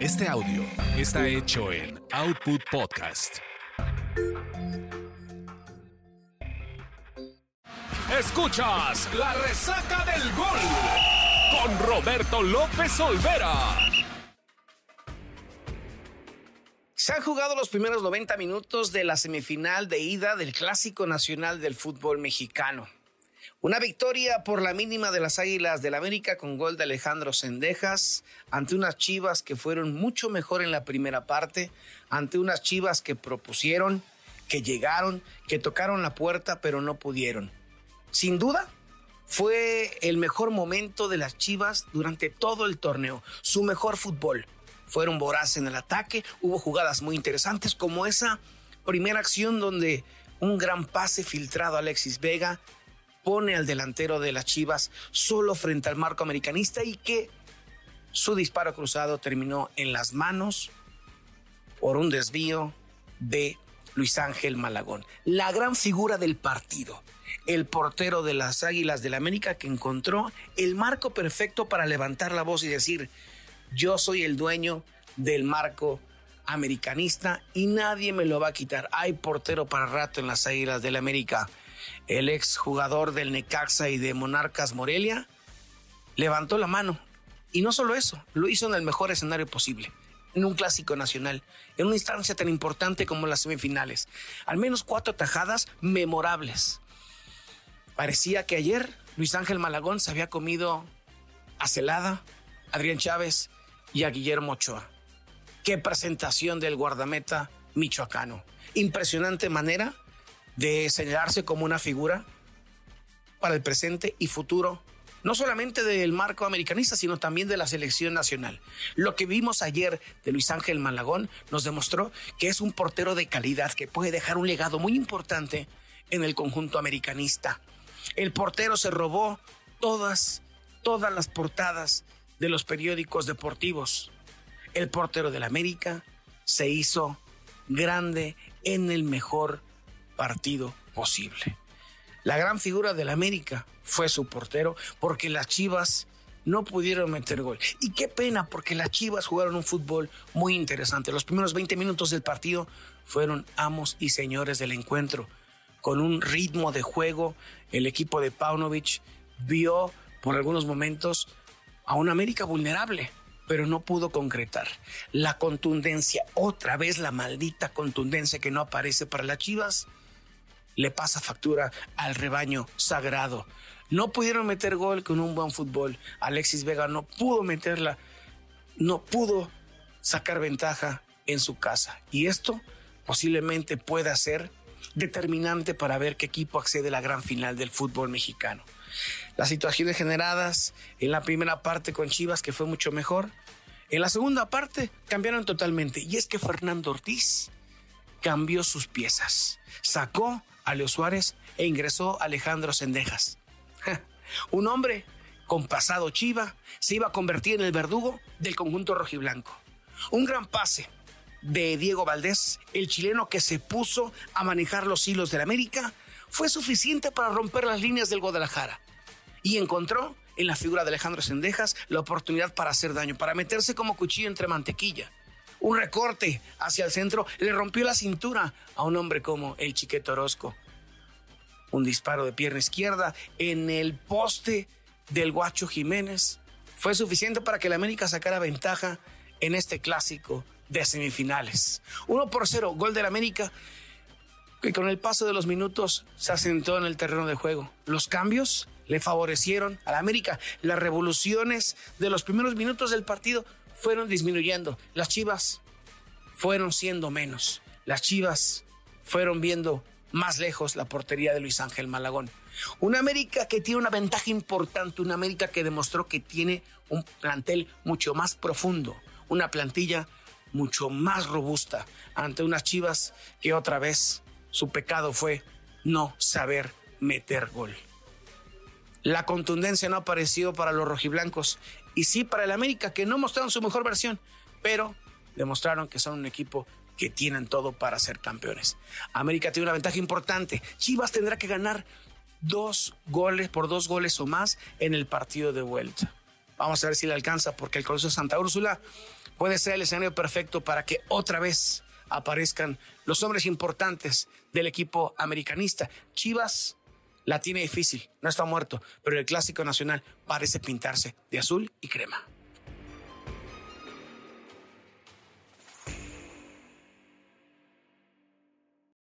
Este audio está hecho en Output Podcast. Escuchas la resaca del gol con Roberto López Olvera. Se han jugado los primeros 90 minutos de la semifinal de ida del Clásico Nacional del Fútbol Mexicano. Una victoria por la mínima de las Águilas del América con gol de Alejandro Sendejas ante unas Chivas que fueron mucho mejor en la primera parte, ante unas Chivas que propusieron, que llegaron, que tocaron la puerta pero no pudieron. Sin duda, fue el mejor momento de las Chivas durante todo el torneo, su mejor fútbol. Fueron voraces en el ataque, hubo jugadas muy interesantes como esa primera acción donde un gran pase filtrado a Alexis Vega pone al delantero de las Chivas solo frente al marco americanista y que su disparo cruzado terminó en las manos por un desvío de Luis Ángel Malagón, la gran figura del partido, el portero de las Águilas del América que encontró el marco perfecto para levantar la voz y decir, yo soy el dueño del marco americanista y nadie me lo va a quitar. Hay portero para rato en las Águilas del América el ex jugador del Necaxa y de Monarcas Morelia, levantó la mano. Y no solo eso, lo hizo en el mejor escenario posible, en un clásico nacional, en una instancia tan importante como las semifinales. Al menos cuatro tajadas memorables. Parecía que ayer Luis Ángel Malagón se había comido a Celada, Adrián Chávez y a Guillermo Ochoa. Qué presentación del guardameta michoacano. Impresionante manera de señalarse como una figura para el presente y futuro, no solamente del marco americanista, sino también de la selección nacional. Lo que vimos ayer de Luis Ángel Malagón nos demostró que es un portero de calidad que puede dejar un legado muy importante en el conjunto americanista. El portero se robó todas, todas las portadas de los periódicos deportivos. El portero del América se hizo grande en el mejor partido posible. La gran figura del América fue su portero porque las Chivas no pudieron meter gol. Y qué pena porque las Chivas jugaron un fútbol muy interesante. Los primeros 20 minutos del partido fueron amos y señores del encuentro. Con un ritmo de juego, el equipo de Paunovic vio por algunos momentos a un América vulnerable, pero no pudo concretar. La contundencia, otra vez la maldita contundencia que no aparece para las Chivas, le pasa factura al rebaño sagrado. No pudieron meter gol con un buen fútbol. Alexis Vega no pudo meterla, no pudo sacar ventaja en su casa. Y esto posiblemente pueda ser determinante para ver qué equipo accede a la gran final del fútbol mexicano. Las situaciones generadas en la primera parte con Chivas, que fue mucho mejor, en la segunda parte cambiaron totalmente. Y es que Fernando Ortiz cambió sus piezas. Sacó a Leo Suárez e ingresó Alejandro Sendejas. Un hombre con pasado chiva se iba a convertir en el verdugo del conjunto rojiblanco. Un gran pase de Diego Valdés, el chileno que se puso a manejar los hilos del América, fue suficiente para romper las líneas del Guadalajara y encontró en la figura de Alejandro Sendejas la oportunidad para hacer daño, para meterse como cuchillo entre mantequilla un recorte hacia el centro, le rompió la cintura a un hombre como el Chiquete Orozco. Un disparo de pierna izquierda en el poste del Guacho Jiménez fue suficiente para que la América sacara ventaja en este clásico de semifinales. Uno por cero, gol del América, que con el paso de los minutos se asentó en el terreno de juego. Los cambios le favorecieron a la América. Las revoluciones de los primeros minutos del partido fueron disminuyendo. Las Chivas fueron siendo menos. Las Chivas fueron viendo más lejos la portería de Luis Ángel Malagón. Una América que tiene una ventaja importante, una América que demostró que tiene un plantel mucho más profundo, una plantilla mucho más robusta ante unas Chivas que otra vez su pecado fue no saber meter gol. La contundencia no apareció para los rojiblancos y sí para el América, que no mostraron su mejor versión, pero demostraron que son un equipo que tienen todo para ser campeones. América tiene una ventaja importante. Chivas tendrá que ganar dos goles por dos goles o más en el partido de vuelta. Vamos a ver si le alcanza, porque el Colegio Santa Úrsula puede ser el escenario perfecto para que otra vez aparezcan los hombres importantes del equipo americanista. Chivas la tiene difícil, no está muerto, pero el clásico nacional parece pintarse de azul y crema.